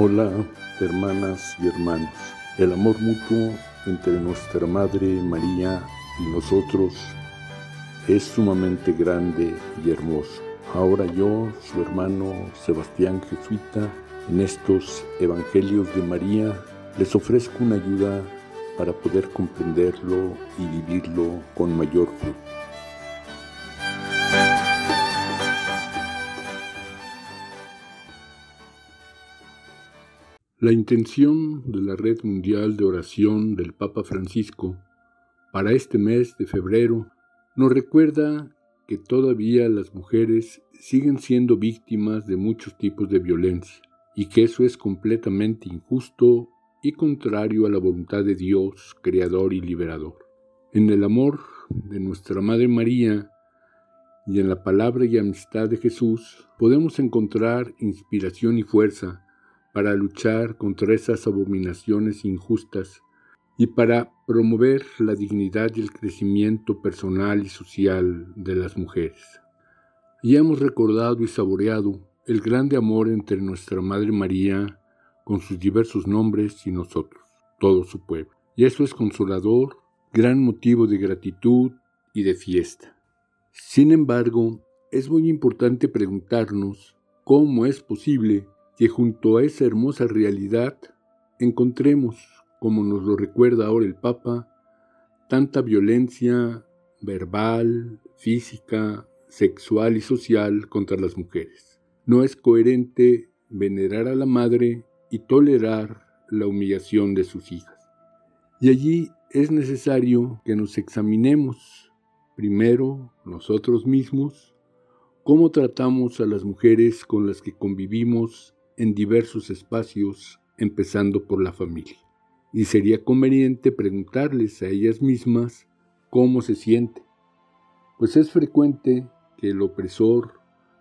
Hola, hermanas y hermanos. El amor mutuo entre nuestra Madre María y nosotros es sumamente grande y hermoso. Ahora yo, su hermano Sebastián Jesuita, en estos Evangelios de María, les ofrezco una ayuda para poder comprenderlo y vivirlo con mayor fruto. La intención de la Red Mundial de Oración del Papa Francisco para este mes de febrero nos recuerda que todavía las mujeres siguen siendo víctimas de muchos tipos de violencia y que eso es completamente injusto y contrario a la voluntad de Dios, Creador y Liberador. En el amor de nuestra Madre María y en la palabra y amistad de Jesús podemos encontrar inspiración y fuerza para luchar contra esas abominaciones injustas y para promover la dignidad y el crecimiento personal y social de las mujeres. Ya hemos recordado y saboreado el grande amor entre nuestra Madre María con sus diversos nombres y nosotros, todo su pueblo. Y eso es consolador, gran motivo de gratitud y de fiesta. Sin embargo, es muy importante preguntarnos cómo es posible que junto a esa hermosa realidad encontremos, como nos lo recuerda ahora el Papa, tanta violencia verbal, física, sexual y social contra las mujeres. No es coherente venerar a la madre y tolerar la humillación de sus hijas. Y allí es necesario que nos examinemos primero nosotros mismos cómo tratamos a las mujeres con las que convivimos en diversos espacios, empezando por la familia. Y sería conveniente preguntarles a ellas mismas cómo se siente, pues es frecuente que el opresor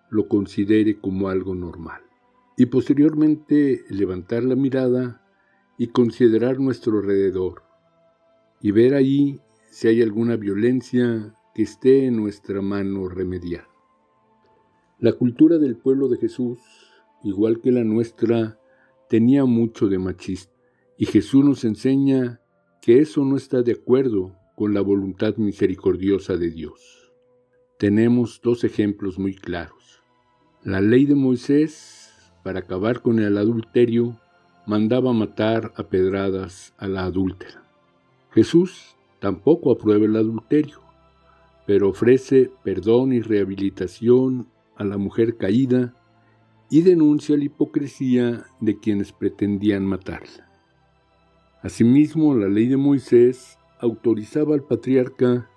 lo considere como algo normal. Y posteriormente levantar la mirada y considerar nuestro alrededor y ver ahí si hay alguna violencia que esté en nuestra mano remediar. La cultura del pueblo de Jesús igual que la nuestra, tenía mucho de machista. Y Jesús nos enseña que eso no está de acuerdo con la voluntad misericordiosa de Dios. Tenemos dos ejemplos muy claros. La ley de Moisés, para acabar con el adulterio, mandaba matar a pedradas a la adúltera. Jesús tampoco aprueba el adulterio, pero ofrece perdón y rehabilitación a la mujer caída y denuncia la hipocresía de quienes pretendían matarla. Asimismo, la ley de Moisés autorizaba al patriarca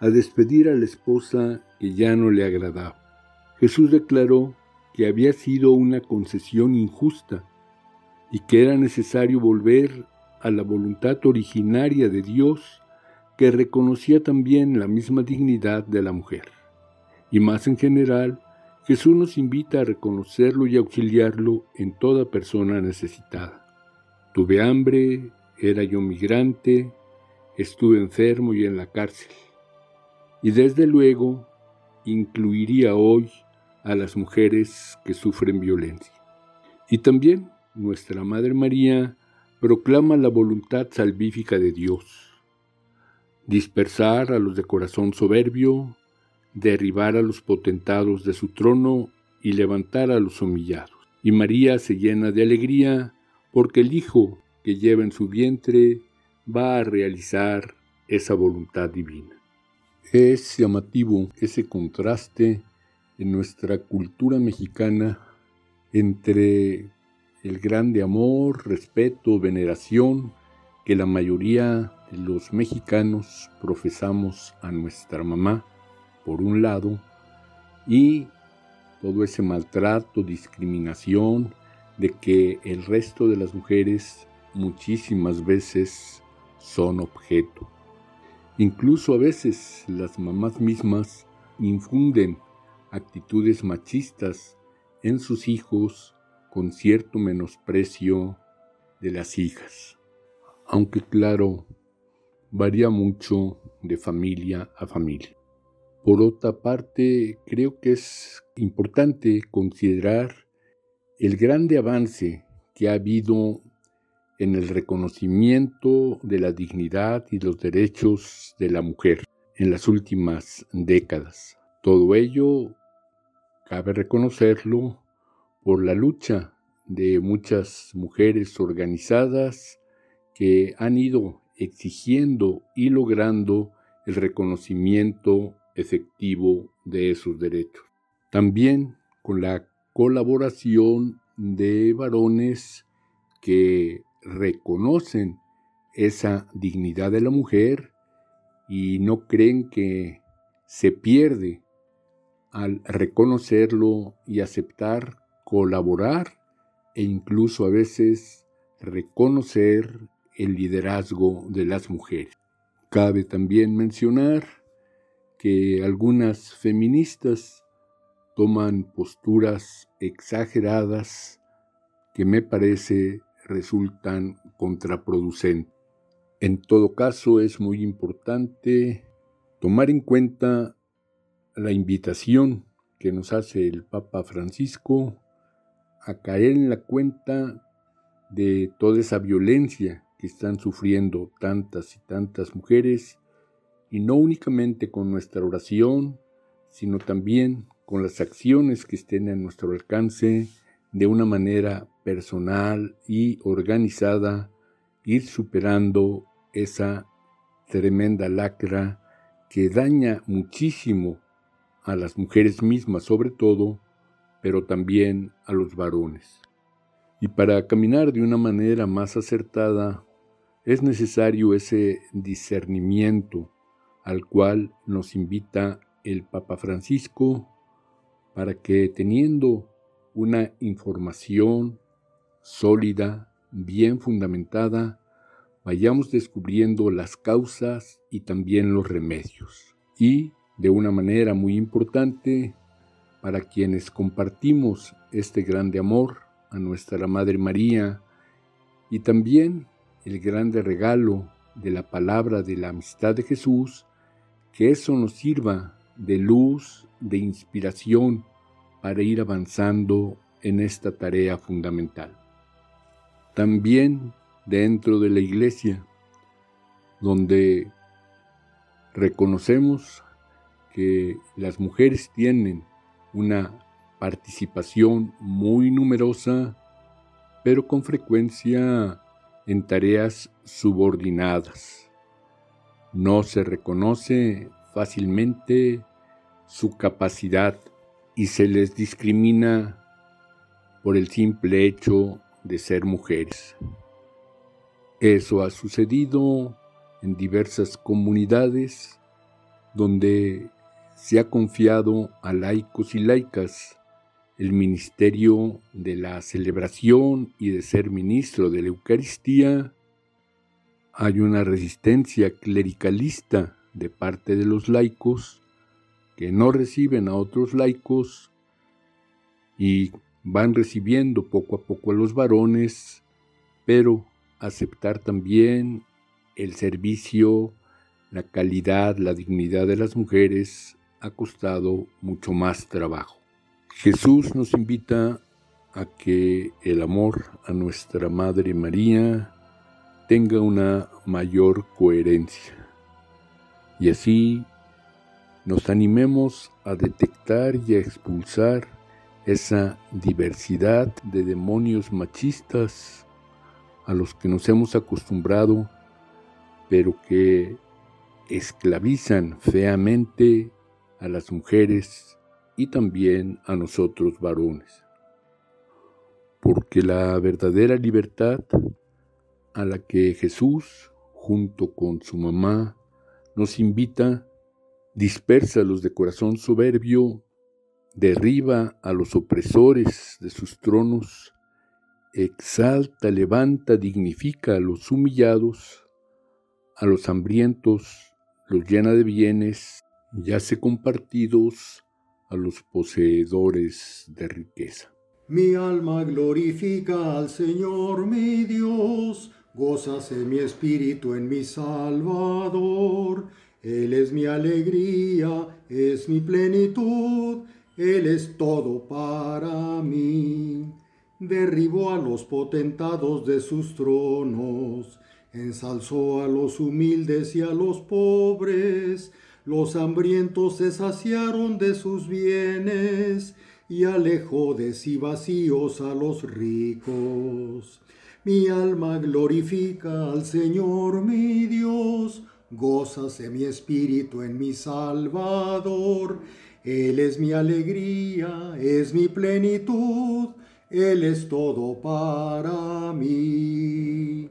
a despedir a la esposa que ya no le agradaba. Jesús declaró que había sido una concesión injusta y que era necesario volver a la voluntad originaria de Dios que reconocía también la misma dignidad de la mujer, y más en general Jesús nos invita a reconocerlo y auxiliarlo en toda persona necesitada. Tuve hambre, era yo migrante, estuve enfermo y en la cárcel. Y desde luego incluiría hoy a las mujeres que sufren violencia. Y también nuestra Madre María proclama la voluntad salvífica de Dios. Dispersar a los de corazón soberbio, derribar a los potentados de su trono y levantar a los humillados. Y María se llena de alegría porque el Hijo que lleva en su vientre va a realizar esa voluntad divina. Es llamativo ese contraste en nuestra cultura mexicana entre el grande amor, respeto, veneración que la mayoría de los mexicanos profesamos a nuestra mamá por un lado, y todo ese maltrato, discriminación, de que el resto de las mujeres muchísimas veces son objeto. Incluso a veces las mamás mismas infunden actitudes machistas en sus hijos con cierto menosprecio de las hijas. Aunque claro, varía mucho de familia a familia. Por otra parte, creo que es importante considerar el grande avance que ha habido en el reconocimiento de la dignidad y los derechos de la mujer en las últimas décadas. Todo ello, cabe reconocerlo, por la lucha de muchas mujeres organizadas que han ido exigiendo y logrando el reconocimiento efectivo de esos derechos. También con la colaboración de varones que reconocen esa dignidad de la mujer y no creen que se pierde al reconocerlo y aceptar, colaborar e incluso a veces reconocer el liderazgo de las mujeres. Cabe también mencionar que algunas feministas toman posturas exageradas que me parece resultan contraproducentes. En todo caso, es muy importante tomar en cuenta la invitación que nos hace el Papa Francisco a caer en la cuenta de toda esa violencia que están sufriendo tantas y tantas mujeres, y no únicamente con nuestra oración, sino también con las acciones que estén a nuestro alcance de una manera personal y organizada, ir superando esa tremenda lacra que daña muchísimo a las mujeres mismas sobre todo, pero también a los varones. Y para caminar de una manera más acertada, es necesario ese discernimiento al cual nos invita el Papa Francisco para que teniendo una información sólida, bien fundamentada, vayamos descubriendo las causas y también los remedios. Y, de una manera muy importante, para quienes compartimos este grande amor a nuestra Madre María y también el grande regalo de la palabra de la amistad de Jesús, que eso nos sirva de luz, de inspiración para ir avanzando en esta tarea fundamental. También dentro de la iglesia, donde reconocemos que las mujeres tienen una participación muy numerosa, pero con frecuencia en tareas subordinadas. No se reconoce fácilmente su capacidad y se les discrimina por el simple hecho de ser mujeres. Eso ha sucedido en diversas comunidades donde se ha confiado a laicos y laicas el ministerio de la celebración y de ser ministro de la Eucaristía, hay una resistencia clericalista de parte de los laicos que no reciben a otros laicos y van recibiendo poco a poco a los varones, pero aceptar también el servicio, la calidad, la dignidad de las mujeres ha costado mucho más trabajo. Jesús nos invita a que el amor a nuestra Madre María tenga una mayor coherencia y así nos animemos a detectar y a expulsar esa diversidad de demonios machistas a los que nos hemos acostumbrado, pero que esclavizan feamente a las mujeres y también a nosotros varones. Porque la verdadera libertad a la que Jesús, junto con su mamá, nos invita, dispersa a los de corazón soberbio, derriba a los opresores de sus tronos, exalta, levanta, dignifica a los humillados, a los hambrientos, los llena de bienes, y hace compartidos a los poseedores de riqueza. Mi alma glorifica al Señor mi Dios, gózase mi espíritu en mi Salvador. Él es mi alegría, es mi plenitud, Él es todo para mí. derribó a los potentados de sus tronos, ensalzó a los humildes y a los pobres, los hambrientos se saciaron de sus bienes, y alejó de sí vacíos a los ricos. Mi alma glorifica al Señor mi Dios, gózase mi espíritu en mi Salvador. Él es mi alegría, es mi plenitud, Él es todo para mí.